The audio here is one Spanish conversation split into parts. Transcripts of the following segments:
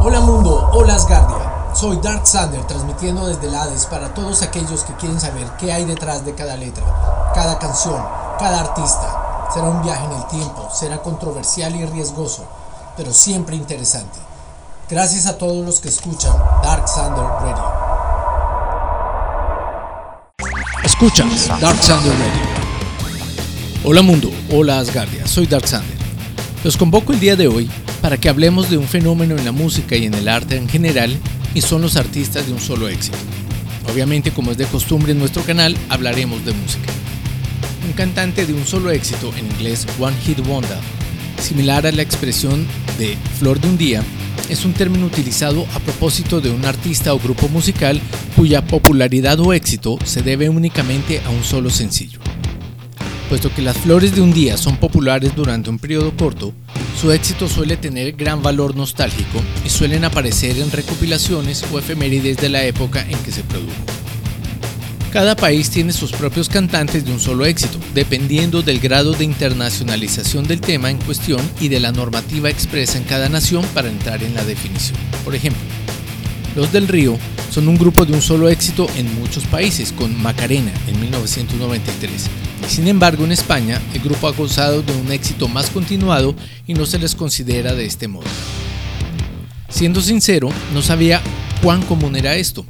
Hola mundo, hola Asgardia. Soy Dark Sander transmitiendo desde el Hades para todos aquellos que quieren saber qué hay detrás de cada letra, cada canción, cada artista. Será un viaje en el tiempo, será controversial y riesgoso, pero siempre interesante. Gracias a todos los que escuchan Dark Sander Radio. Escuchas Dark Sander Radio. Hola mundo, hola Asgardia, soy Dark Sander. Los convoco el día de hoy para que hablemos de un fenómeno en la música y en el arte en general y son los artistas de un solo éxito. Obviamente, como es de costumbre en nuestro canal, hablaremos de música. Un cantante de un solo éxito, en inglés One Hit Wonder, similar a la expresión de flor de un día, es un término utilizado a propósito de un artista o grupo musical cuya popularidad o éxito se debe únicamente a un solo sencillo. Puesto que las flores de un día son populares durante un periodo corto, su éxito suele tener gran valor nostálgico y suelen aparecer en recopilaciones o efemérides de la época en que se produjo. Cada país tiene sus propios cantantes de un solo éxito, dependiendo del grado de internacionalización del tema en cuestión y de la normativa expresa en cada nación para entrar en la definición. Por ejemplo, los del Río son un grupo de un solo éxito en muchos países, con Macarena en 1993. Sin embargo, en España, el grupo ha gozado de un éxito más continuado y no se les considera de este modo. Siendo sincero, no sabía cuán común era esto.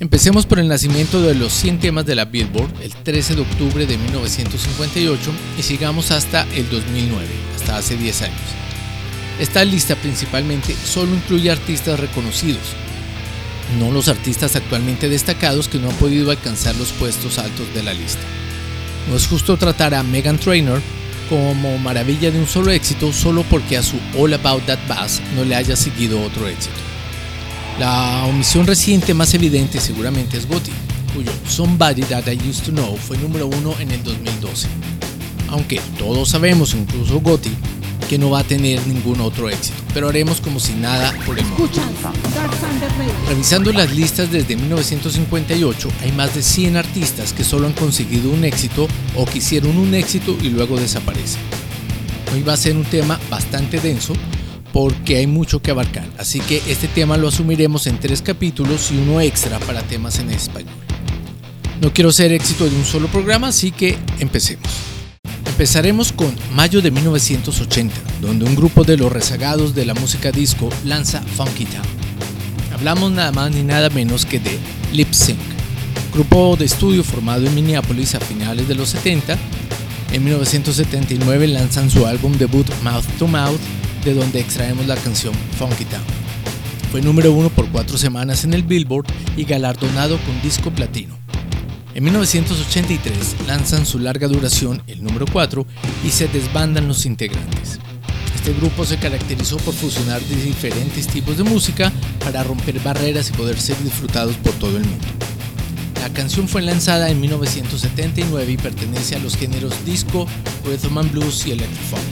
Empecemos por el nacimiento de los 100 temas de la Billboard el 13 de octubre de 1958 y sigamos hasta el 2009, hasta hace 10 años. Esta lista principalmente solo incluye artistas reconocidos, no los artistas actualmente destacados que no han podido alcanzar los puestos altos de la lista. No es justo tratar a Megan Trainor como maravilla de un solo éxito solo porque a su All About That Bass no le haya seguido otro éxito. La omisión reciente más evidente seguramente es Gotti, cuyo Somebody That I Used to Know fue número uno en el 2012. Aunque todos sabemos, incluso Gotti, que no va a tener ningún otro éxito, pero haremos como si nada por el. Revisando las listas desde 1958, hay más de 100 artistas que solo han conseguido un éxito o que hicieron un éxito y luego desaparecen. Hoy va a ser un tema bastante denso porque hay mucho que abarcar, así que este tema lo asumiremos en tres capítulos y uno extra para temas en español. No quiero ser éxito de un solo programa, así que empecemos. Empezaremos con mayo de 1980, donde un grupo de los rezagados de la música disco lanza Funky Town. Hablamos nada más ni nada menos que de Lip Sync, grupo de estudio formado en Minneapolis a finales de los 70. En 1979 lanzan su álbum debut Mouth to Mouth, de donde extraemos la canción Funky Town. Fue número uno por cuatro semanas en el Billboard y galardonado con disco platino. En 1983 lanzan su larga duración, el número 4, y se desbandan los integrantes. Este grupo se caracterizó por fusionar diferentes tipos de música para romper barreras y poder ser disfrutados por todo el mundo. La canción fue lanzada en 1979 y pertenece a los géneros disco, rhythm and blues y electro-funk.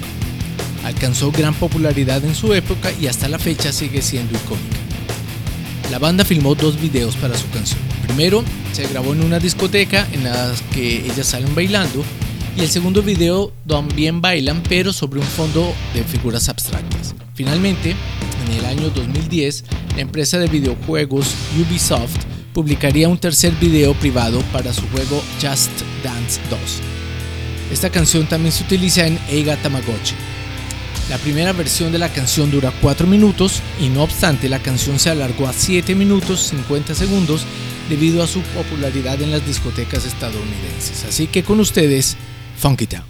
Alcanzó gran popularidad en su época y hasta la fecha sigue siendo icónica. La banda filmó dos videos para su canción. Primero se grabó en una discoteca en la que ellas salen bailando y el segundo video también bailan pero sobre un fondo de figuras abstractas. Finalmente, en el año 2010, la empresa de videojuegos Ubisoft publicaría un tercer video privado para su juego Just Dance 2. Esta canción también se utiliza en Eiga Tamagotchi. La primera versión de la canción dura 4 minutos y no obstante la canción se alargó a 7 minutos 50 segundos debido a su popularidad en las discotecas estadounidenses. Así que con ustedes, Funky Town.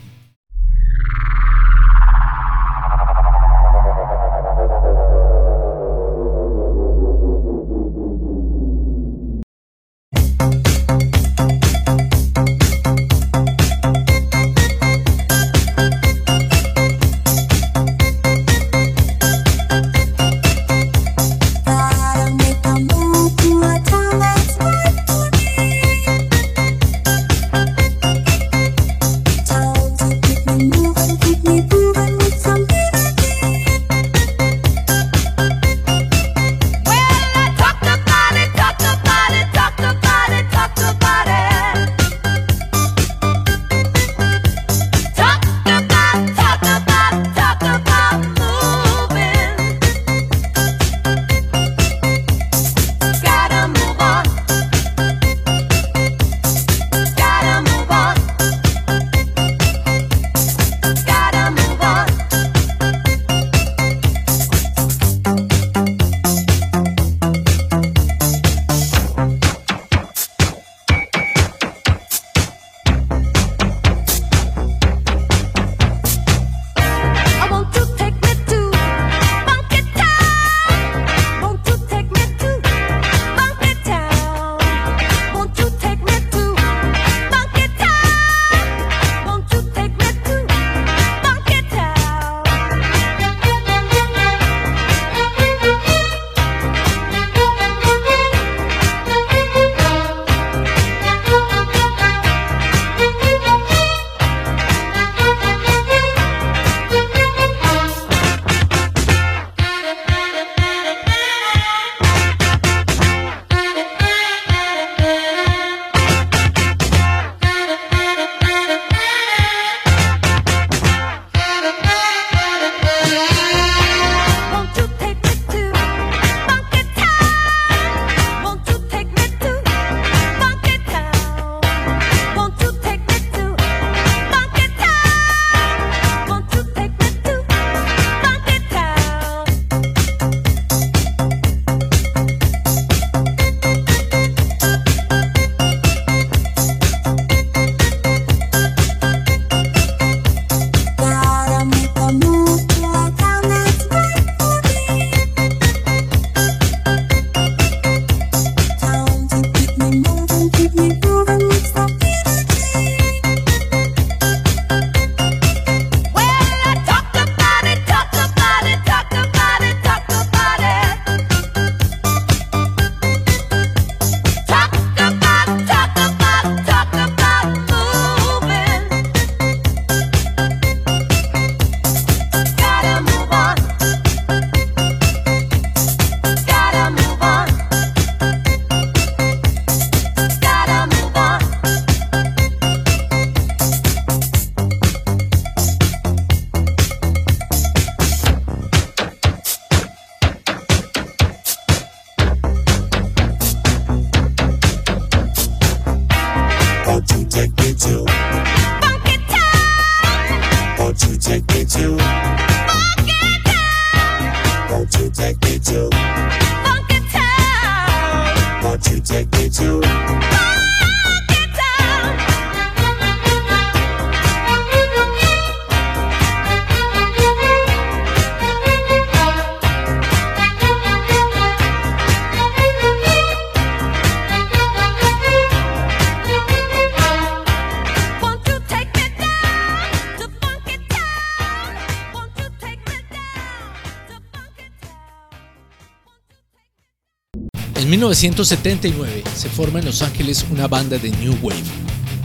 1979 se forma en Los Ángeles una banda de New Wave.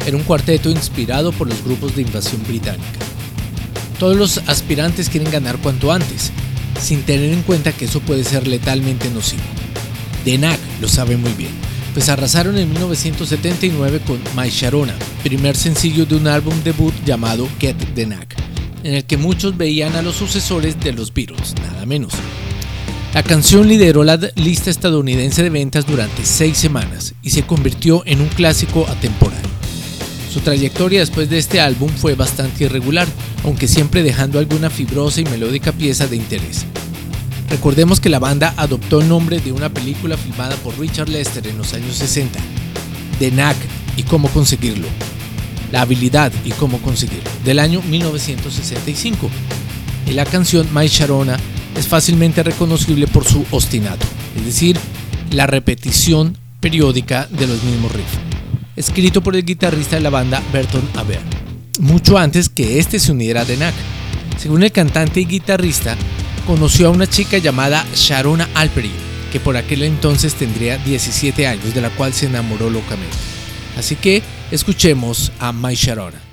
Era un cuarteto inspirado por los grupos de invasión británica. Todos los aspirantes quieren ganar cuanto antes, sin tener en cuenta que eso puede ser letalmente nocivo. The Knack lo sabe muy bien, pues arrasaron en 1979 con My Sharona, primer sencillo de un álbum debut llamado Get the Knack, en el que muchos veían a los sucesores de los Beatles, nada menos. La canción lideró la lista estadounidense de ventas durante seis semanas y se convirtió en un clásico atemporal. Su trayectoria después de este álbum fue bastante irregular, aunque siempre dejando alguna fibrosa y melódica pieza de interés. Recordemos que la banda adoptó el nombre de una película filmada por Richard Lester en los años 60, The Knack y cómo conseguirlo, la habilidad y cómo conseguirlo, del año 1965. Y la canción My Sharona es fácilmente reconocible por su ostinato, es decir, la repetición periódica de los mismos riffs, escrito por el guitarrista de la banda Berton Aber, mucho antes que este se uniera a The. Según el cantante y guitarrista, conoció a una chica llamada Sharona Alperi, que por aquel entonces tendría 17 años, de la cual se enamoró locamente. Así que escuchemos a My Sharona.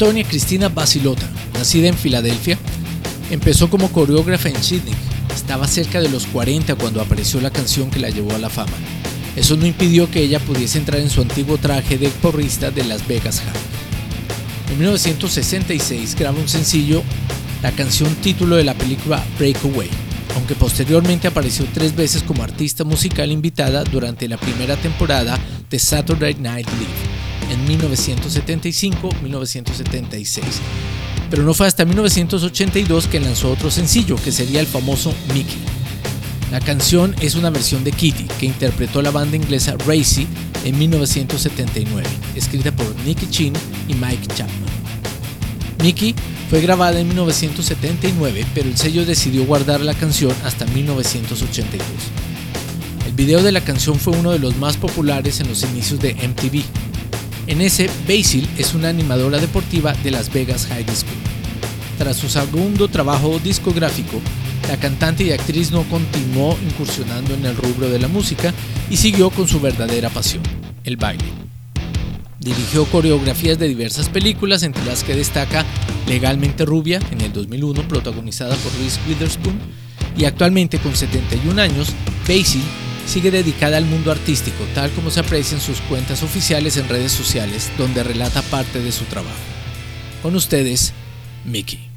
Antonia Cristina Basilota, nacida en Filadelfia, empezó como coreógrafa en Sydney. Estaba cerca de los 40 cuando apareció la canción que la llevó a la fama. Eso no impidió que ella pudiese entrar en su antiguo traje de porrista de Las Vegas. En 1966 graba un sencillo, la canción título de la película Breakaway, aunque posteriormente apareció tres veces como artista musical invitada durante la primera temporada de Saturday Night Live en 1975-1976. Pero no fue hasta 1982 que lanzó otro sencillo, que sería el famoso Mickey. La canción es una versión de Kitty que interpretó la banda inglesa Racy en 1979, escrita por Nicky Chin y Mike Chapman. Mickey fue grabada en 1979, pero el sello decidió guardar la canción hasta 1982. El video de la canción fue uno de los más populares en los inicios de MTV. En ese, Basil es una animadora deportiva de Las Vegas High School. Tras su segundo trabajo discográfico, la cantante y actriz no continuó incursionando en el rubro de la música y siguió con su verdadera pasión, el baile. Dirigió coreografías de diversas películas, entre las que destaca Legalmente Rubia en el 2001, protagonizada por Reese Witherspoon, y actualmente con 71 años, Basie sigue dedicada al mundo artístico, tal como se aprecia en sus cuentas oficiales en redes sociales, donde relata parte de su trabajo. Con ustedes, Mickey.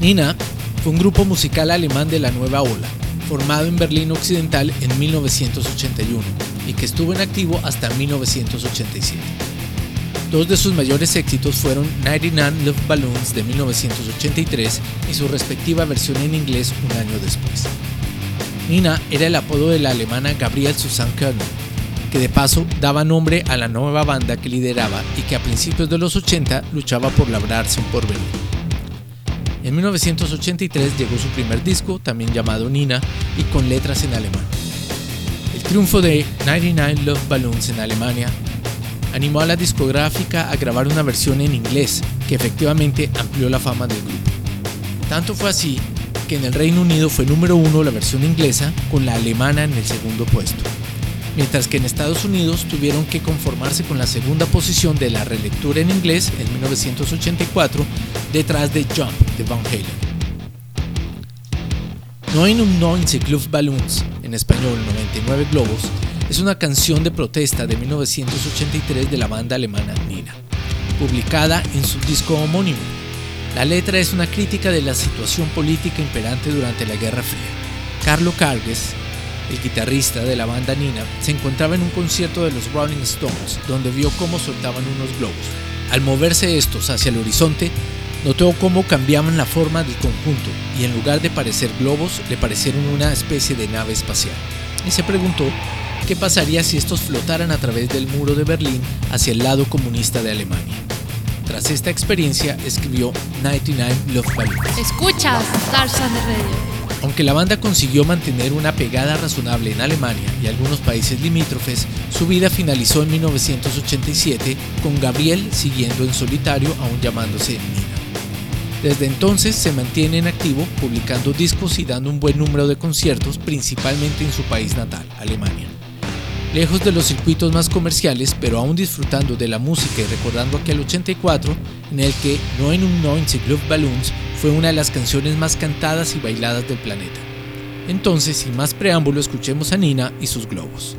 Nina fue un grupo musical alemán de la nueva ola, formado en Berlín Occidental en 1981 y que estuvo en activo hasta 1987. Dos de sus mayores éxitos fueron 99 Love Balloons de 1983 y su respectiva versión en inglés un año después. Nina era el apodo de la alemana Gabrielle Susanne Körner, que de paso daba nombre a la nueva banda que lideraba y que a principios de los 80 luchaba por labrarse un porvenir. En 1983 llegó su primer disco, también llamado Nina, y con letras en alemán. El triunfo de 99 Love Balloons en Alemania animó a la discográfica a grabar una versión en inglés que efectivamente amplió la fama del grupo. Tanto fue así que en el Reino Unido fue número uno la versión inglesa con la alemana en el segundo puesto, mientras que en Estados Unidos tuvieron que conformarse con la segunda posición de la relectura en inglés en 1984 detrás de Jump de Van Halen. Club Balloons, en español 99 globos, es una canción de protesta de 1983 de la banda alemana Nina, publicada en su disco homónimo. La letra es una crítica de la situación política imperante durante la Guerra Fría. Carlo Carges, el guitarrista de la banda Nina, se encontraba en un concierto de los Rolling Stones, donde vio cómo soltaban unos globos. Al moverse estos hacia el horizonte, notó cómo cambiaban la forma del conjunto y en lugar de parecer globos, le parecieron una especie de nave espacial. Y se preguntó qué pasaría si estos flotaran a través del muro de Berlín hacia el lado comunista de Alemania. Tras esta experiencia, escribió 99 Love Balloons. Escuchas Tarzan de Radio. Aunque la banda consiguió mantener una pegada razonable en Alemania y algunos países limítrofes, su vida finalizó en 1987 con Gabriel siguiendo en solitario aún llamándose Nina. Desde entonces se mantiene en activo publicando discos y dando un buen número de conciertos principalmente en su país natal, Alemania. Lejos de los circuitos más comerciales, pero aún disfrutando de la música y recordando aquel 84 en el que No en un Club Balloons fue una de las canciones más cantadas y bailadas del planeta. Entonces, sin más preámbulo, escuchemos a Nina y sus globos.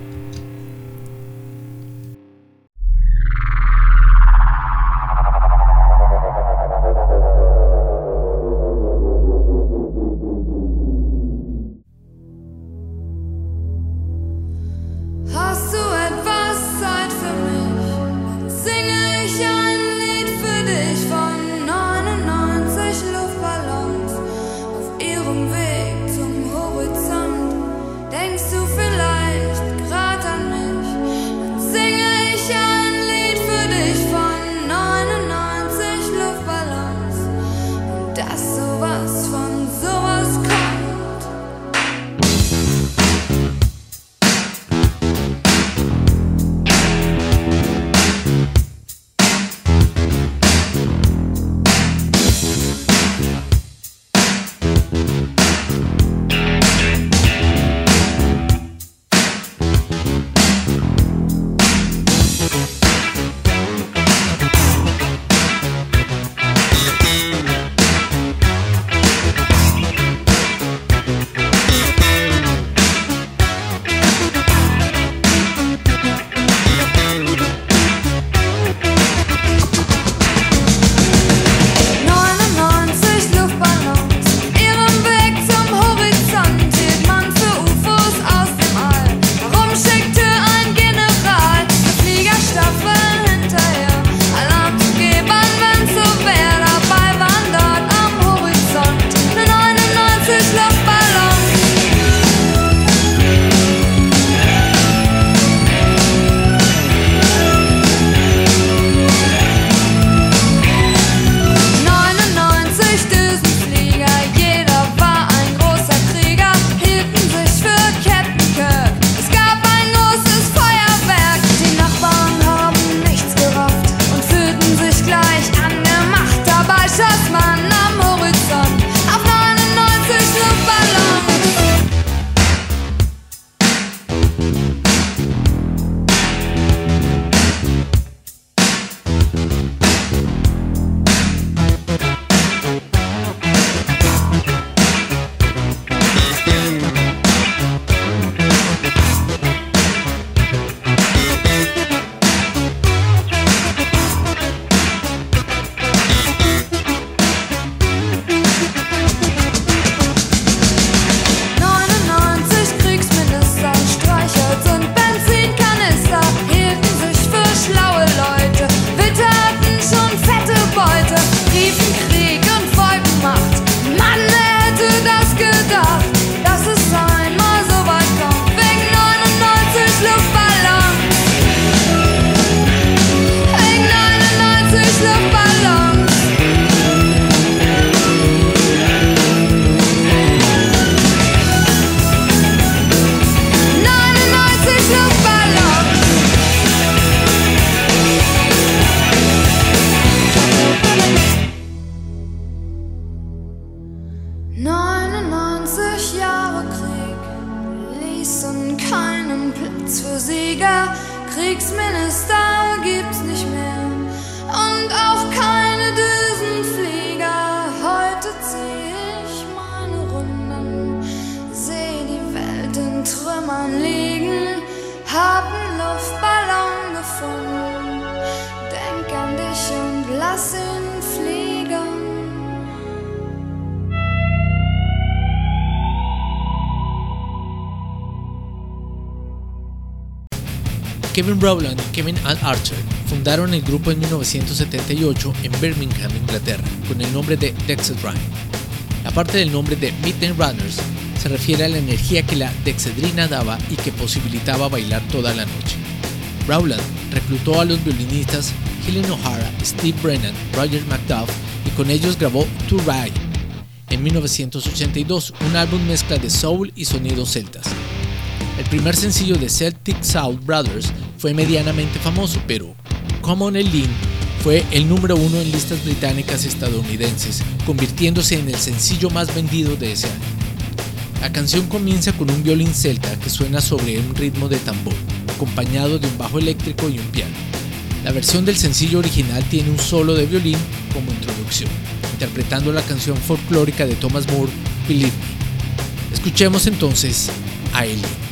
Kevin Rowland y Kevin Al Archer fundaron el grupo en 1978 en Birmingham, Inglaterra, con el nombre de Dexedrine. La parte del nombre de Midnight Runners se refiere a la energía que la dexedrina daba y que posibilitaba bailar toda la noche. Rowland reclutó a los violinistas Helen O'Hara, Steve Brennan, Roger McDuff y con ellos grabó To Ride en 1982, un álbum mezcla de soul y sonidos celtas. El primer sencillo de Celtic South Brothers fue medianamente famoso, pero Common el Lean fue el número uno en listas británicas estadounidenses, convirtiéndose en el sencillo más vendido de ese año. La canción comienza con un violín celta que suena sobre un ritmo de tambor, acompañado de un bajo eléctrico y un piano. La versión del sencillo original tiene un solo de violín como introducción, interpretando la canción folclórica de Thomas Moore, Believe Me. Escuchemos entonces a Ellie.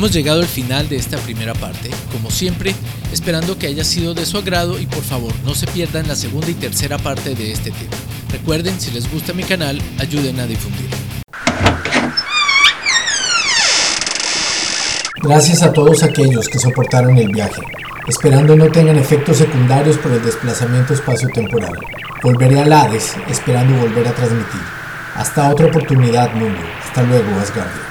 Hemos llegado al final de esta primera parte, como siempre, esperando que haya sido de su agrado y por favor no se pierdan la segunda y tercera parte de este tema. Recuerden, si les gusta mi canal, ayuden a difundirlo. Gracias a todos aquellos que soportaron el viaje, esperando no tengan efectos secundarios por el desplazamiento espacio-temporal. Volveré a Hades, esperando volver a transmitir. Hasta otra oportunidad, mundo. Hasta luego, Asgardia.